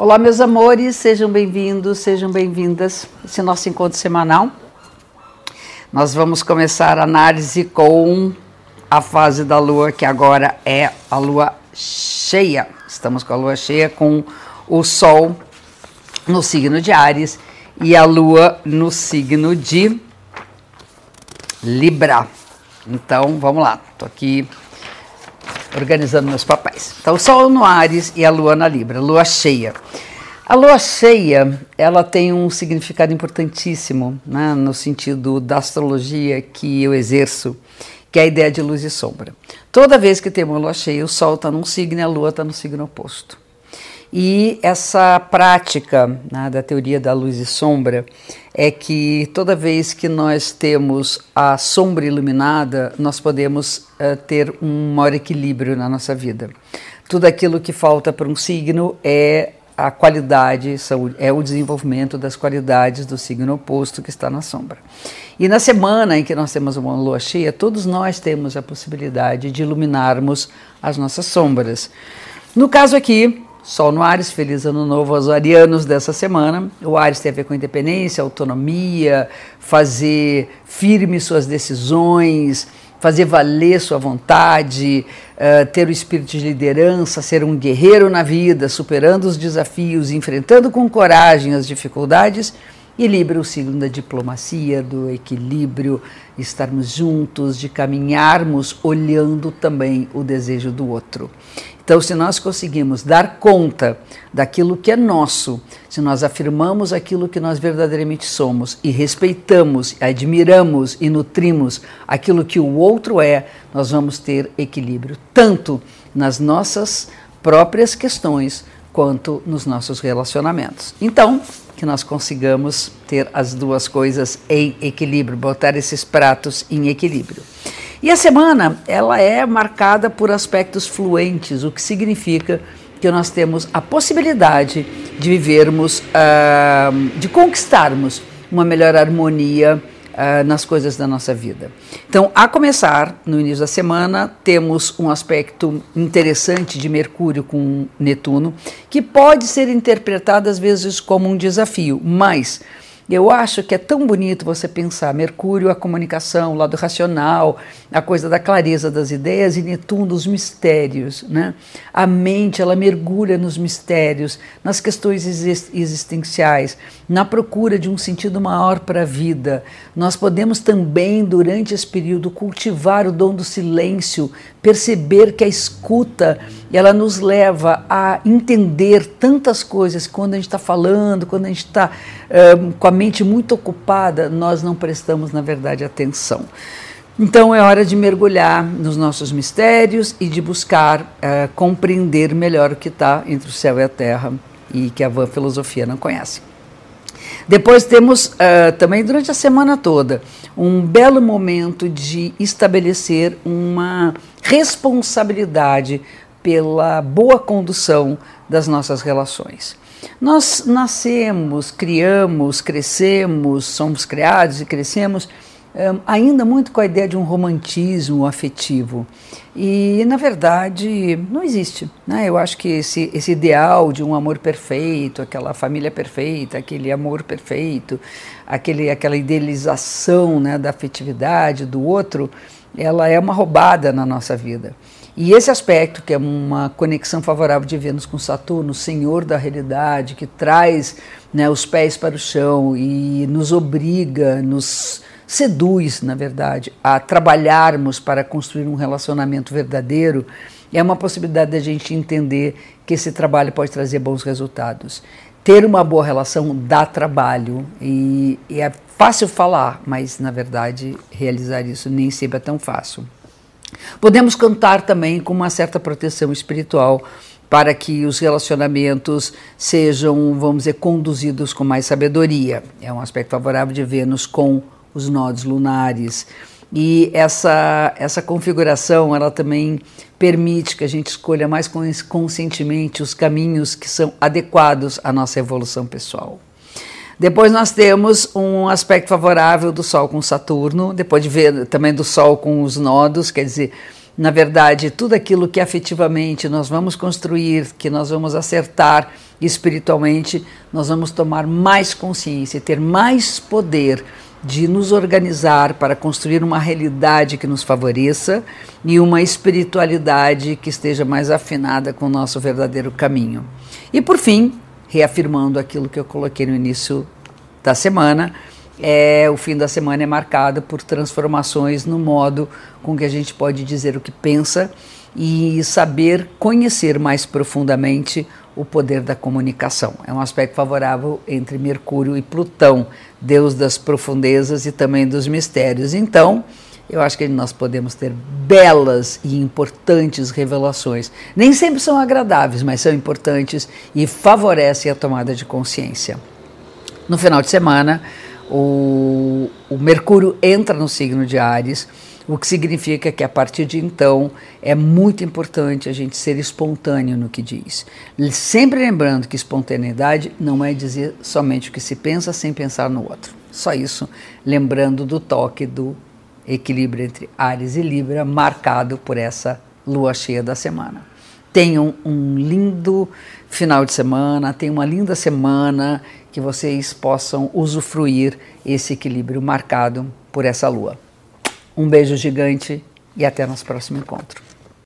Olá, meus amores, sejam bem-vindos, sejam bem-vindas. Esse é nosso encontro semanal. Nós vamos começar a análise com a fase da lua, que agora é a lua cheia. Estamos com a lua cheia com o sol no signo de Ares e a lua no signo de Libra. Então, vamos lá. Estou aqui organizando meus papéis. Então, o Sol no Ares e a Lua na Libra, Lua cheia. A Lua cheia, ela tem um significado importantíssimo, né, no sentido da astrologia que eu exerço, que é a ideia de luz e sombra. Toda vez que tem uma Lua cheia, o Sol está num signo e a Lua está no signo oposto. E essa prática né, da teoria da luz e sombra é que toda vez que nós temos a sombra iluminada, nós podemos uh, ter um maior equilíbrio na nossa vida. Tudo aquilo que falta para um signo é a qualidade, é o desenvolvimento das qualidades do signo oposto que está na sombra. E na semana em que nós temos uma lua cheia, todos nós temos a possibilidade de iluminarmos as nossas sombras. No caso aqui, Sol no Ares, feliz ano novo aos arianos dessa semana. O Ares tem a ver com independência, autonomia, fazer firme suas decisões, fazer valer sua vontade, uh, ter o espírito de liderança, ser um guerreiro na vida, superando os desafios, enfrentando com coragem as dificuldades. E Libra, o signo da diplomacia, do equilíbrio, estarmos juntos, de caminharmos olhando também o desejo do outro. Então, se nós conseguimos dar conta daquilo que é nosso, se nós afirmamos aquilo que nós verdadeiramente somos e respeitamos, admiramos e nutrimos aquilo que o outro é, nós vamos ter equilíbrio, tanto nas nossas próprias questões quanto nos nossos relacionamentos. Então, que nós consigamos ter as duas coisas em equilíbrio, botar esses pratos em equilíbrio. E a semana, ela é marcada por aspectos fluentes, o que significa que nós temos a possibilidade de vivermos, uh, de conquistarmos uma melhor harmonia uh, nas coisas da nossa vida. Então, a começar, no início da semana, temos um aspecto interessante de Mercúrio com Netuno, que pode ser interpretado às vezes como um desafio, mas eu acho que é tão bonito você pensar Mercúrio, a comunicação, o lado racional, a coisa da clareza das ideias, e Netuno, os mistérios. Né? A mente, ela mergulha nos mistérios, nas questões existenciais, na procura de um sentido maior para a vida. Nós podemos também, durante esse período, cultivar o dom do silêncio, perceber que a escuta ela nos leva a entender tantas coisas quando a gente está falando, quando a gente está com a mente muito ocupada, nós não prestamos, na verdade, atenção. Então é hora de mergulhar nos nossos mistérios e de buscar uh, compreender melhor o que está entre o céu e a terra e que a van filosofia não conhece. Depois temos uh, também durante a semana toda um belo momento de estabelecer uma responsabilidade pela boa condução das nossas relações. Nós nascemos, criamos, crescemos, somos criados e crescemos um, ainda muito com a ideia de um romantismo afetivo. E, na verdade, não existe. Né? Eu acho que esse, esse ideal de um amor perfeito, aquela família perfeita, aquele amor perfeito, aquele, aquela idealização né, da afetividade do outro, ela é uma roubada na nossa vida. E esse aspecto, que é uma conexão favorável de Vênus com Saturno, senhor da realidade, que traz né, os pés para o chão e nos obriga, nos seduz, na verdade, a trabalharmos para construir um relacionamento verdadeiro, é uma possibilidade da gente entender que esse trabalho pode trazer bons resultados. Ter uma boa relação dá trabalho e, e é fácil falar, mas na verdade realizar isso nem sempre é tão fácil. Podemos contar também com uma certa proteção espiritual para que os relacionamentos sejam, vamos dizer, conduzidos com mais sabedoria. É um aspecto favorável de Vênus com os nodos lunares. E essa, essa configuração, ela também permite que a gente escolha mais conscientemente os caminhos que são adequados à nossa evolução pessoal. Depois nós temos um aspecto favorável do Sol com Saturno, depois de ver também do Sol com os nodos, quer dizer, na verdade, tudo aquilo que afetivamente nós vamos construir, que nós vamos acertar espiritualmente, nós vamos tomar mais consciência, ter mais poder de nos organizar para construir uma realidade que nos favoreça e uma espiritualidade que esteja mais afinada com o nosso verdadeiro caminho. E por fim, reafirmando aquilo que eu coloquei no início da semana, é, o fim da semana é marcado por transformações no modo com que a gente pode dizer o que pensa e saber conhecer mais profundamente o poder da comunicação. É um aspecto favorável entre Mercúrio e Plutão, deus das profundezas e também dos mistérios. Então, eu acho que nós podemos ter belas e importantes revelações. Nem sempre são agradáveis, mas são importantes e favorecem a tomada de consciência. No final de semana, o, o Mercúrio entra no signo de Ares, o que significa que a partir de então é muito importante a gente ser espontâneo no que diz. Sempre lembrando que espontaneidade não é dizer somente o que se pensa sem pensar no outro. Só isso, lembrando do toque do equilíbrio entre Ares e Libra, marcado por essa lua cheia da semana. Tenham um lindo final de semana, tenham uma linda semana, que vocês possam usufruir esse equilíbrio marcado por essa lua. Um beijo gigante e até nosso próximo encontro.